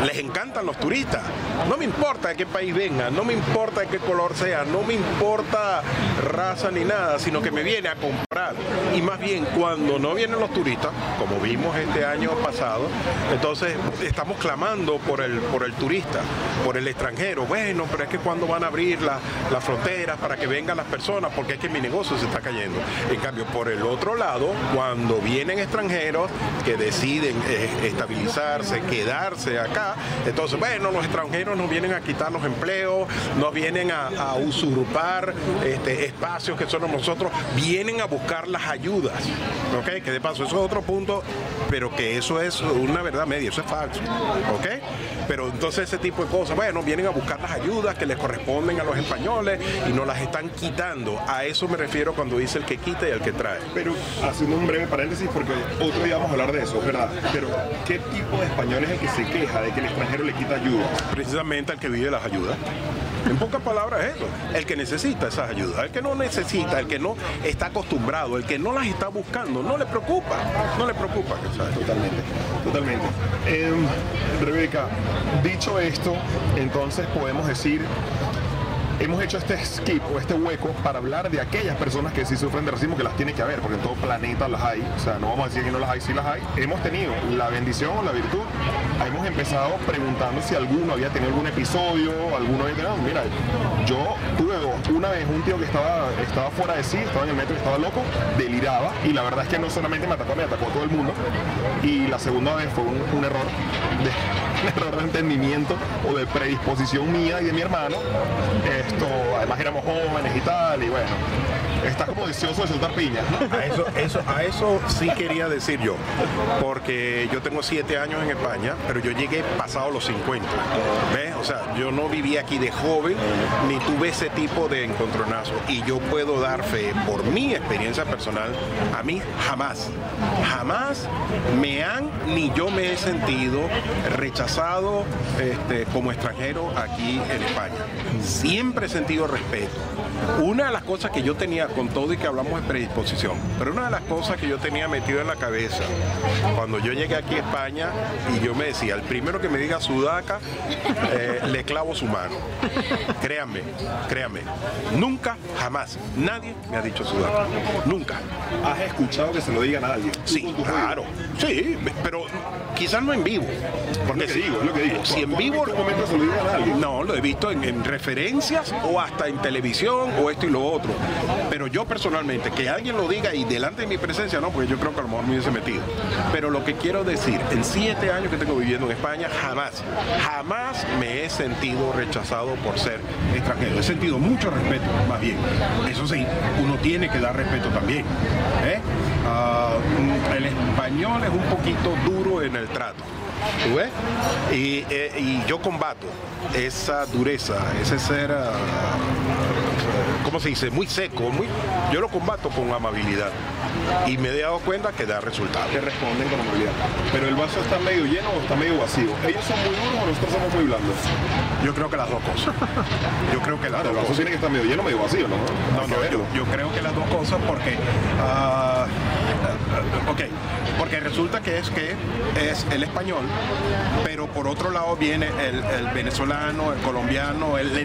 les encantan los turistas. No me importa de qué país vengan, no me importa de qué color sea, no me importa raza ni nada, sino que me viene a comprar. Y más bien, cuando no vienen los turistas, como vimos este año pasado, entonces estamos clamando por el, por el turista, por el extranjero. Bueno, pero es que cuando van a abrir las fronteras para que vengan las personas, porque es que mi negocio se está cayendo. En cambio, por el otro lado, cuando vienen extranjeros que deciden eh, estabilizarse, quedarse acá, entonces, bueno, los extranjeros nos vienen a quitar los empleos, nos vienen a, usurpar este, espacios que son nosotros, vienen a buscar las ayudas. ¿Ok? Que de paso, eso es otro punto, pero que eso es una verdad media, eso es falso. ¿Ok? Pero entonces ese tipo de cosas, bueno, vienen a buscar las ayudas que les corresponden a los españoles y nos las están quitando. A eso me refiero cuando dice el que quita y el que trae. Pero haciendo un breve paréntesis, porque otro día vamos a hablar de eso, ¿verdad? Pero ¿qué tipo de español es el que se queja de que el extranjero le quita ayuda? Precisamente el que vive las ayudas. En pocas palabras es eso, el que necesita esas ayudas, el que no necesita, el que no está acostumbrado, el que no las está buscando, no le preocupa, no le preocupa. Totalmente, totalmente. Em, Rebeca, dicho esto, entonces podemos decir hemos hecho este skip o este hueco para hablar de aquellas personas que sí sufren de racismo, que las tiene que haber, porque en todo planeta las hay. O sea, no vamos a decir que no las hay, sí las hay. Hemos tenido la bendición o la virtud. Hemos empezado preguntando si alguno había tenido algún episodio, alguno había tenido. Mira, yo tuve una vez un tío que estaba, estaba fuera de sí, estaba en el metro y estaba loco, deliraba. Y la verdad es que no solamente me atacó, me atacó a todo el mundo. Y la segunda vez fue un, error de, error de entendimiento o de predisposición mía y de mi hermano. Esto, además éramos jóvenes y tal, y bueno, está como deseoso de soltar piña. A eso, a eso sí quería decir yo, porque yo tengo siete años en España, pero yo llegué pasado los 50. ¿Ves? O sea, yo no viví aquí de joven, ni tuve ese tipo de encontronazo. Y yo puedo dar fe, por mi experiencia personal, a mí jamás, jamás me han, ni yo me he sentido rechazado este, como extranjero aquí en España. Siempre he sentido respeto. Una de las cosas que yo tenía con todo y que hablamos de predisposición. Pero una de las cosas que yo tenía metido en la cabeza cuando yo llegué aquí a España y yo me decía, el primero que me diga sudaca, eh, le clavo su mano. Créanme, créanme. Nunca, jamás, nadie me ha dicho sudaca. Nunca. ¿Has escuchado que se lo digan a alguien? Sí, claro. Sí, pero quizás no en vivo. Porque es lo que digo, es lo que digo. Si en vivo. momento se lo digan a alguien? No, lo he visto en, en referencias o hasta en televisión o esto y lo otro. Pero yo personalmente, que alguien lo diga y delante de mi presencia, no, porque yo creo que a lo mejor me hubiese metido. Pero lo que quiero decir, en siete años que tengo viviendo en España, jamás, jamás me he sentido rechazado por ser extranjero. He sentido mucho respeto, más bien. Eso sí, uno tiene que dar respeto también. ¿eh? Ah, el español es un poquito duro en el trato. ves? Eh, y, yo combato esa dureza, ese ser ah, ¿cómo se dice? Muy seco, muy, yo lo combato con amabilidad. Y me he dado cuenta que da resultados. Que responden con amabilidad. Pero el vaso está medio lleno o está medio vacío. ¿Ellos son muy duros o nosotros somos muy blandos? Yo creo que las dos cosas. Yo creo que las dos el vaso tiene que estar medio lleno o medio vacío, ¿no? No, no, yo, creo que las dos cosas porque... Uh, ok, porque resulta que es que es el español, pero por otro lado viene el, venezolano, el colombiano, el,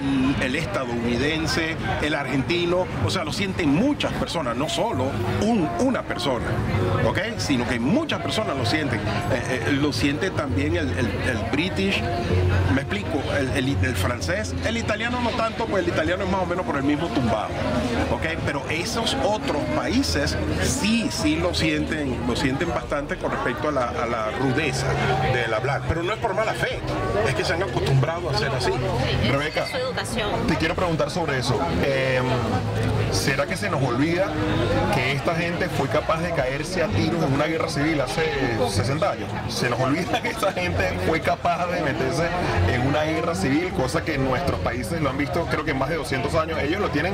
el, estadounidense, el argentino, o sea, lo sienten muchas personas, no solo un, una persona, ¿ok? Sino que muchas personas lo sienten. Eh, eh, lo siente también el, british, me explico, el, francés, el italiano no tanto, pues el italiano es más o menos por el mismo tumbado, ¿ok? Pero esos otros países sí, sí lo sienten, lo sienten bastante con respecto a la, rudeza del hablar, pero no es por mala fe, es que se han acostumbrado a ser así. Rebeca, te quiero preguntar sobre eso. Em, ¿será que se nos olvida que esta gente fue capaz de caerse a tiros en una guerra civil hace 60 años? Se nos olvida que esta gente fue capaz de meterse en una guerra civil, cosa que nuestros países lo han visto creo que en más de 200 años. Ellos lo tienen,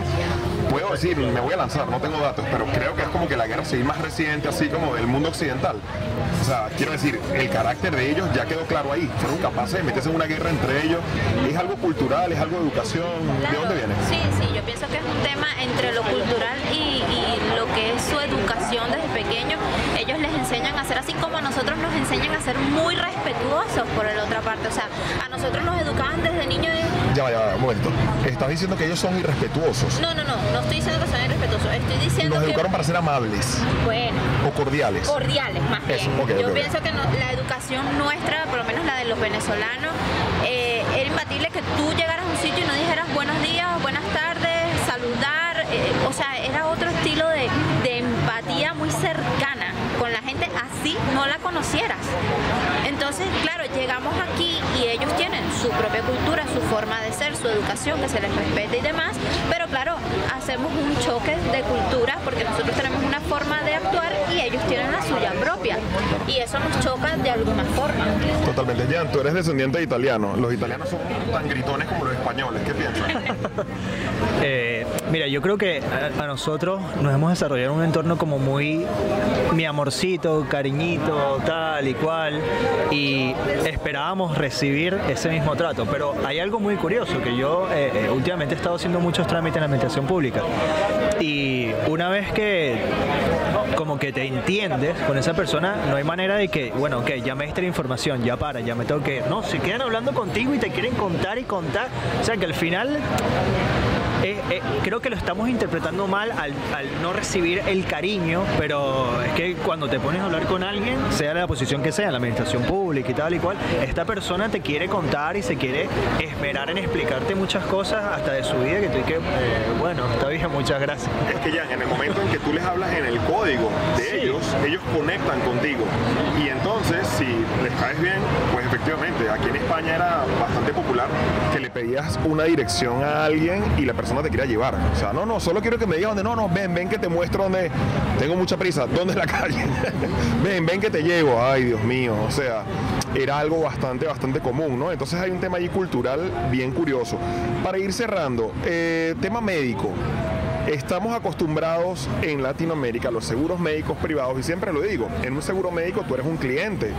puedo decir, me voy a lanzar, no tengo datos, pero creo que es como que la guerra civil más reciente, así como del mundo occidental. O sea, quiero decir, el carácter de ellos ya quedó claro ahí. Fueron capaces de meterse en una guerra entre ellos. ¿Es algo cultural? ¿Es algo de educación? ¿De dónde viene? Sí, sí, yo pienso que es un tema entre lo cultural y, que es su educación desde pequeño. Ellos les enseñan a ser así como a nosotros nos enseñan a ser muy respetuosos por la otra parte. O sea, a nosotros nos educaban desde niños. Ya va, ya va, un momento. ¿Estás diciendo que ellos son irrespetuosos? No, no, no, no estoy diciendo que son irrespetuosos. Estoy diciendo Nos que... educaron para ser amables. Bueno. O cordiales. Cordiales, más bien. Eso, yo pienso que no- la educación nuestra, por lo menos la de los venezolanos, eh, era imbatible que tú llegaras a un sitio y no dijeras buenos días, buenas tardes, saludar. eh, o sea, era otro así no la conocieras. Entonces, llegamos aquí y ellos tienen su propia cultura, su forma de ser, su educación, que se les respete y demás, pero claro, hacemos un choque de cultura porque nosotros tenemos una forma de actuar y ellos tienen la suya propia. Y eso nos choca de alguna forma. Totalmente. Jan, tú eres descendiente de italiano. Los italianos son tan gritones como los españoles. ¿Qué piensas? Eh, mira, yo creo que a, a nosotros nos hemos desarrollado un entorno como muy mi amorcito, cariñito, tal y cual, y esperábamos recibir ese mismo trato. Pero hay algo muy curioso, que yo eh, eh, últimamente he estado haciendo muchos trámites en la administración pública, y una vez que como que te entiendes con esa persona, no hay manera de que, bueno, ok, ya me diste la información, ya para, ya me tengo que ir. No, se quedan hablando contigo y te quieren contar y contar. O sea que al final eh, eh, creo que lo estamos interpretando mal al, al no recibir el cariño, pero es que cuando te pones a hablar con alguien, sea la posición que sea, la administración pública y tal y cual, esta persona te quiere contar y se quiere esmerar en explicarte muchas cosas hasta de su vida que tú y que, eh, bueno, está bien, muchas gracias. Es que ya en el momento en que tú les hablas en el código de Sí. ellos, ellos conectan contigo. Y entonces, si les caes bien, pues efectivamente, aquí en España era bastante popular que le pedías una dirección a alguien y la persona te quería llevar. O sea, no, no, solo quiero que me digas dónde, no, no, ven, ven que te muestro dónde, tengo mucha prisa, dónde es la calle. ven, ven que te llevo. Ay, Dios mío, o sea, era algo bastante, bastante común, ¿no? Entonces hay un tema allí cultural bien curioso. Para ir cerrando, eh, tema médico. Estamos acostumbrados en Latinoamérica los seguros médicos privados y siempre lo digo, en un seguro médico tú eres un cliente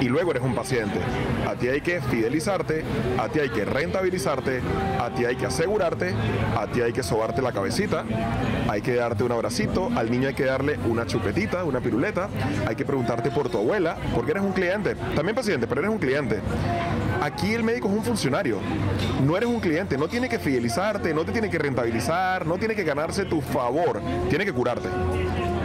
y luego eres un paciente. A ti hay que fidelizarte, a ti hay que rentabilizarte, a ti hay que asegurarte, a ti hay que sobarte la cabecita, hay que darte un abracito, al niño hay que darle una chupetita, una piruleta, hay que preguntarte por tu abuela, porque eres un cliente, también paciente, pero eres un cliente. Aquí el médico es un funcionario, no eres un cliente, no tiene que fidelizarte, no te tiene que rentabilizar, no tiene que ganarse tu favor, tiene que curarte.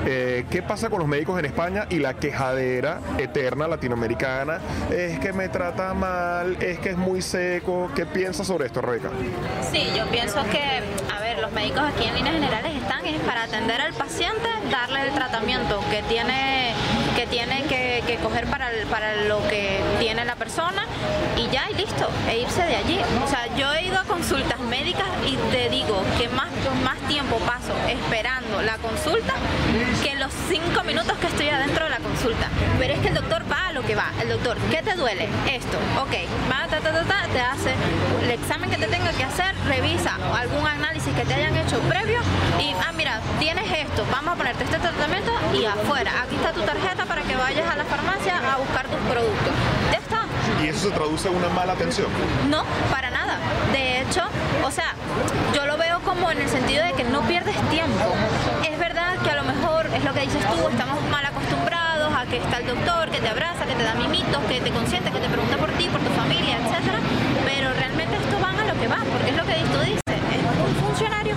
Eh, ¿Qué pasa con los médicos en España y la quejadera eterna latinoamericana? Es que me trata mal, es que es muy seco. ¿Qué piensas sobre esto, Rebeca? Sí, yo pienso que, a ver, los médicos aquí en líneas generales están es para atender al paciente, darle el tratamiento que tiene que tiene que, coger para, para lo que tiene la persona y ya y listo, e irse de allí. O sea, yo he ido a consultas médicas y te digo que más, tiempo paso esperando la consulta que los cinco minutos que estoy adentro de la consulta. Pero es que el doctor va a lo que va. El doctor, ¿qué te duele? Esto, ok, va, ta, ta, ta, ta, te hace el examen que te tenga que hacer, revisa algún análisis que te hayan hecho previo y, ah, mira, tienes esto, vamos a ponerte este tratamiento y afuera, aquí está tu tarjeta para que vayas a la farmacia a buscar tus productos. Y eso se traduce en una mala atención. No, para nada. De hecho, o sea, yo lo veo como en el sentido de que no pierdes tiempo. Es verdad que a lo mejor es lo que dices tú, estamos mal acostumbrados a que está el doctor, que te abraza, que te da mimitos, que te consiente, que te pregunta por ti, por tu familia, etcétera. Pero realmente esto van a lo que van, porque es lo que tú dices. Es un funcionario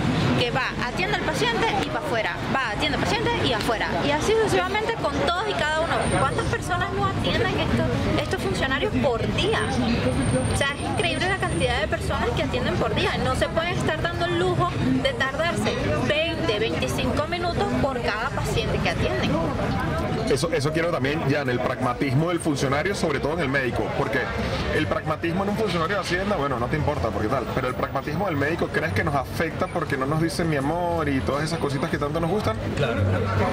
va, atiende al paciente y para afuera, va, atiende al paciente y afuera. Y así sucesivamente con todos y cada uno. ¿Cuántas personas no atienden estos, estos funcionarios por día? O sea, es increíble la cantidad de personas que atienden por día. No se pueden estar dando el lujo de tardarse 20, 25 minutos por cada paciente que atienden. Eso, eso quiero también, ya en el pragmatismo del funcionario, sobre todo en el médico, porque el pragmatismo en un funcionario de Hacienda, bueno, no te importa, porque tal, pero el pragmatismo del médico, ¿crees que nos afecta porque no nos dicen mi amor y todas esas cositas que tanto nos gustan? Claro,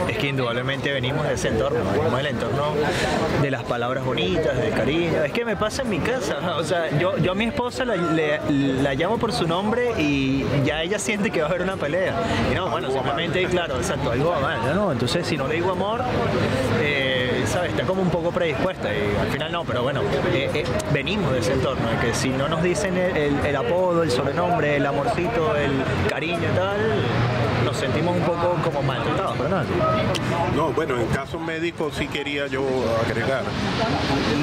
es que indudablemente venimos de ese entorno, venimos del entorno de las palabras bonitas, del cariño. Es que me pasa en mi casa, o sea, yo, yo a mi esposa la, le- la llamo por su nombre y ya ella siente que va a haber una pelea. Y no, bueno, simplemente, claro, exacto, algo mal, ¿no? Entonces, si no le digo amor, eh, ¿sabes? Está como un poco predispuesta y al final no, pero bueno, eh, eh, venimos de ese entorno, de que si no nos dicen el, el- apodo, el sobrenombre, el amorcito, el cariño y tal, sentimos un poco como maltratados, pero no bueno, en caso médico sí quería yo agregar.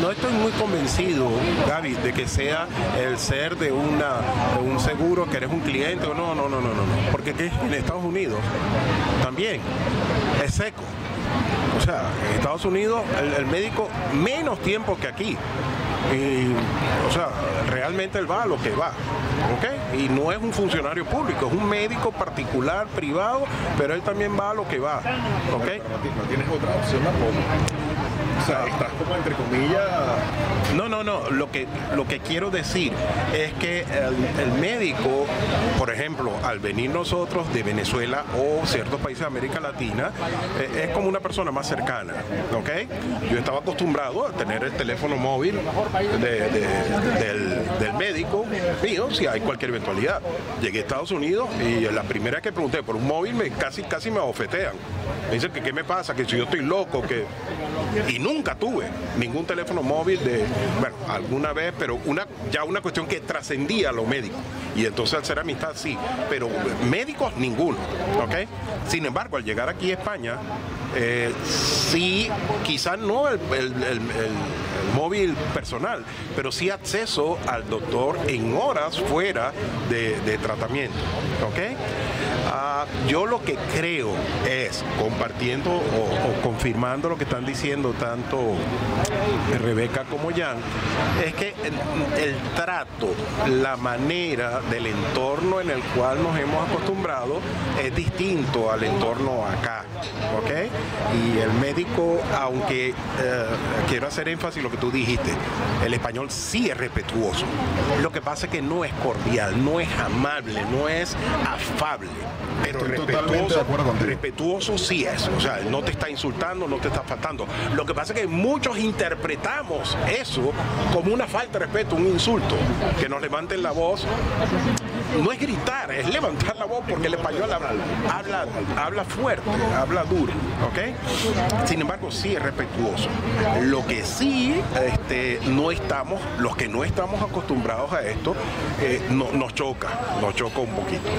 No estoy muy convencido, Gaby, de que sea el ser de, una, un seguro que eres un cliente o no, no, no, no, no. no. Porque ¿qué? en Estados Unidos también es seco. O sea, en Estados Unidos el, el médico menos tiempo que aquí. Y, o sea, realmente él va a lo que va. ¿Ok? Y no es un funcionario público, es un médico particular, privado, pero él también va a lo que va. ¿Ok? No tienes otra opción. O sea, estás como entre comillas. No, no, no. Lo que, lo que quiero decir es que el, médico, por ejemplo, al venir nosotros de Venezuela o ciertos países de América Latina, eh, es como una persona más cercana. ¿Ok? Yo estaba acostumbrado a tener el teléfono móvil de- de- del, del médico mío si hay cualquier eventualidad. Llegué a Estados Unidos y la primera que pregunté por un móvil me casi casi me abofetean. Me dicen que qué me pasa, que si yo estoy loco, que y nunca tuve ningún teléfono móvil de, bueno, alguna vez, pero una ya una cuestión que trascendía lo médico. Y entonces al ser amistad sí, pero médicos ninguno, ¿ok? Sin embargo, al llegar aquí a España, eh, sí, quizás no el, el- el- móvil personal, pero sí acceso al doctor en horas fuera de, de tratamiento, ¿ok? Yo lo que creo es, compartiendo o, confirmando lo que están diciendo tanto Rebeca como Jan, es que el, el trato, la manera del entorno en el cual nos hemos acostumbrado es distinto al entorno acá, ¿ok? Y el médico, aunque eh, quiero hacer énfasis en lo que tú dijiste, el español sí es respetuoso. Lo que pasa es que no es cordial, no es amable, no es afable. Pero Estoy respetuoso, de acuerdo contigo. respetuoso sí es. O sea, no te está insultando, no te está faltando. Lo que pasa es que muchos interpretamos eso como una falta de respeto, un insulto. Que nos levanten la voz. No es gritar, es levantar la voz porque el español habla, habla, habla fuerte, habla duro, ¿ok? Sin embargo, sí es respetuoso. Lo que sí este, no estamos, los que no estamos acostumbrados a esto, eh, no- nos choca, nos choca un poquito.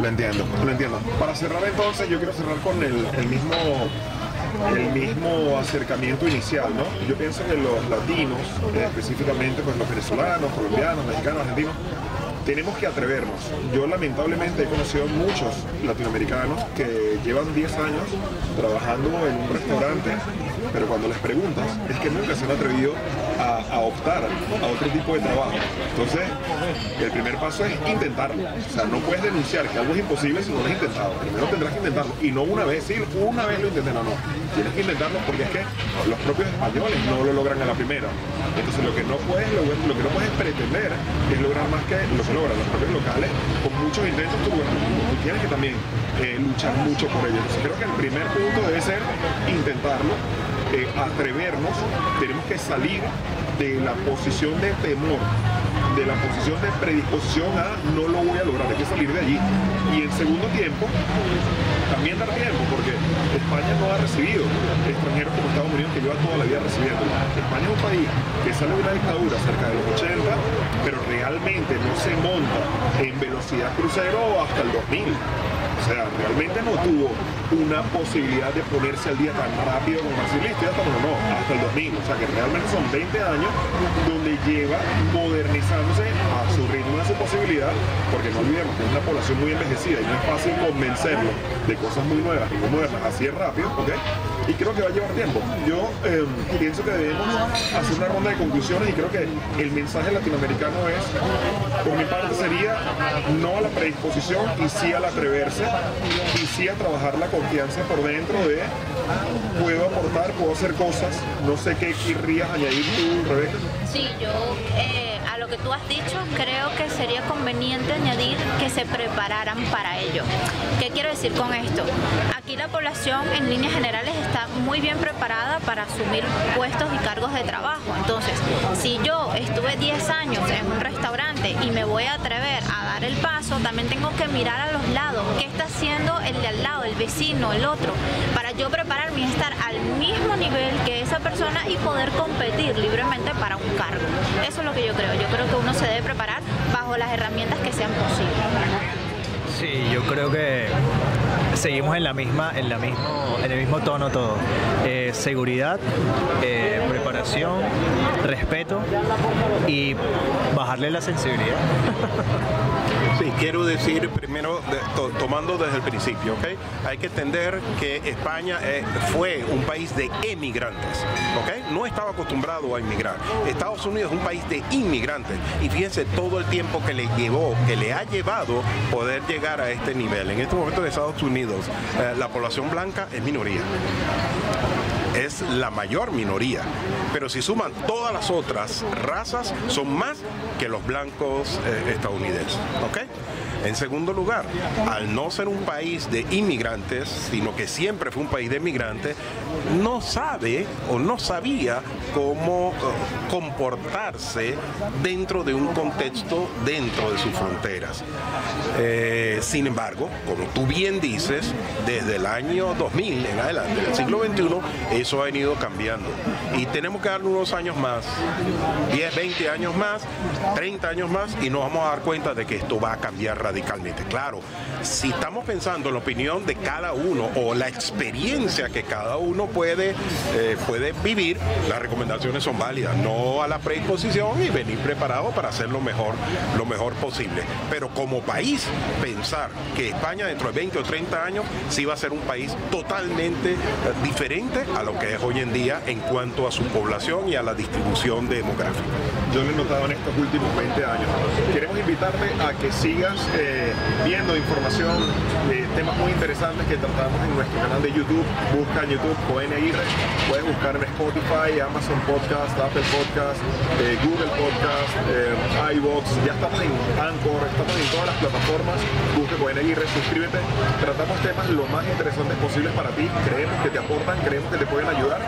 Lo entiendo, lo entiendo. Para cerrar entonces, yo quiero cerrar con el, el mismo el mismo acercamiento inicial, ¿no? Yo pienso que los latinos, eh, específicamente pues los venezolanos, colombianos, mexicanos, argentinos, tenemos que atrevernos. Yo lamentablemente he conocido muchos latinoamericanos que llevan 10 años trabajando en un restaurante, pero cuando les preguntas es que nunca se han atrevido a, optar a otro tipo de trabajo. Entonces, el primer paso es intentarlo. O sea, no puedes denunciar que algo es imposible si no lo has intentado. Primero tendrás que intentarlo. Y no una vez, sí, una vez lo intenté, no, no. Tienes que intentarlo porque es que los propios españoles no lo logran a la primera. Entonces, lo que no puedes lo que no puedes pretender es lograr más que lo que logran los propios locales. Con muchos intentos, tú, tú tienes que también eh, luchar mucho por ello. Entonces, creo que el primer punto debe ser intentarlo, eh, atrevernos. Tenemos que salir de la posición de temor de la posición de predisposición a no lo voy a lograr, hay que salir de allí. Y en segundo tiempo, también dar tiempo, porque España no ha recibido extranjeros como Estados Unidos que lleva toda la vida recibiendo. España es un país que sale de una dictadura cerca de los 80, pero realmente no se monta en velocidad crucero hasta el 2000. O sea, realmente no tuvo una posibilidad de ponerse al día tan rápido como decir, listo, ya estamos, no, hasta el 2000. O sea, que realmente son 20 años donde lleva modernizándose a su ritmo y a su posibilidad, porque no olvidemos que es una población muy envejecida y no es fácil convencerlo de cosas muy nuevas muy modernas así es rápido, ¿ok? Y creo que va a llevar tiempo. Yo eh, pienso que debemos hacer una ronda de conclusiones y creo que el mensaje latinoamericano es, por mi parte sería no a la predisposición y sí al atreverse y sí a trabajar la confianza por dentro de puedo aportar, puedo hacer cosas. No sé qué querrías añadir tú, Rebeca. Sí, yo eh, a lo que tú has dicho creo que sería conveniente añadir que se prepararan para ello. ¿Qué quiero decir con esto? Aquí la población en líneas generales está muy bien preparada para asumir puestos y cargos de trabajo. Entonces, si yo estuve 10 años en un restaurante y me voy a atrever a dar el paso, también tengo que mirar a los lados, qué está haciendo el de al lado, el vecino, el otro, para yo prepararme y estar al mismo nivel que esa persona y poder competir libremente para un cargo. Eso es lo que yo creo. Yo creo que uno se debe preparar bajo las herramientas que sean posibles. Sí, yo creo que seguimos en la misma, en la mismo, en el mismo tono todo. Eh, seguridad, eh, preparación, respeto y bajarle la sensibilidad. Quiero decir primero, tomando desde el principio, ¿ok? Hay que entender que España eh, fue un país de emigrantes, ¿ok? No estaba acostumbrado a inmigrar. Estados Unidos es un país de inmigrantes y fíjense todo el tiempo que le llevó, que le ha llevado poder llegar a este nivel. En este momento en Estados Unidos, eh, la población blanca es minoría es la mayor minoría. Pero si suman todas las otras razas, son más que los blancos eh, estadounidenses. En segundo lugar, al no ser un país de inmigrantes, sino que siempre fue un país de inmigrantes, no sabe o no sabía cómo eh, comportarse dentro de un contexto dentro de sus fronteras. Eh, sin embargo, como tú bien dices, desde el año 2000 en adelante, del siglo XXI, eso ha ido cambiando. Y tenemos que darle unos años más, 10, 20 años más, 30 años más, y nos vamos a dar cuenta de que esto va a cambiar radicalmente. Claro, si estamos pensando en la opinión de cada uno o la experiencia que cada uno puede, eh, puede vivir, las recomendaciones son válidas, no a la predisposición y venir preparado para hacer lo mejor, lo mejor posible. Pero como país, pensar que España dentro de 20 o 30 años sí va a ser un país totalmente eh, diferente a lo que es hoy en día en cuanto a su población y a la distribución demográfica. yo lo he notado en estos últimos 20 años. Queremos invitarte a que sigas eh, viendo información de temas muy interesantes que tratamos en nuestro canal de YouTube. Busca en YouTube Aguirre. Puedes buscar en Spotify, Amazon Podcast, Apple Podcast, eh, Google Podcast, eh. Ya estamos en Anchor, estamos en todas las plataformas. Busca Aguirre, suscríbete. Tratamos temas lo más interesantes posibles para ti. Creemos que te aportan, creemos que te pueden ayudar.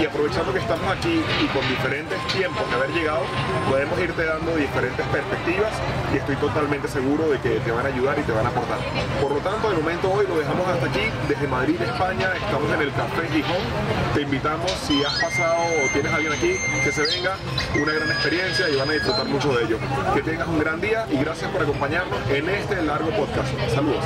Y aprovechando que estamos aquí y con diferentes tiempos de haber llegado, podemos irte dando diferentes perspectivas y estoy totalmente seguro de que te van a ayudar y te van a aportar. Por lo tanto, de momento hoy lo dejamos hasta aquí, desde Madrid, España, estamos en el Café Gijón. Te invitamos, si has pasado o tienes alguien aquí, que se venga, una gran experiencia y van a disfrutar mucho de ello. Que tengas un gran día y gracias por acompañarnos en este largo podcast. Saludos.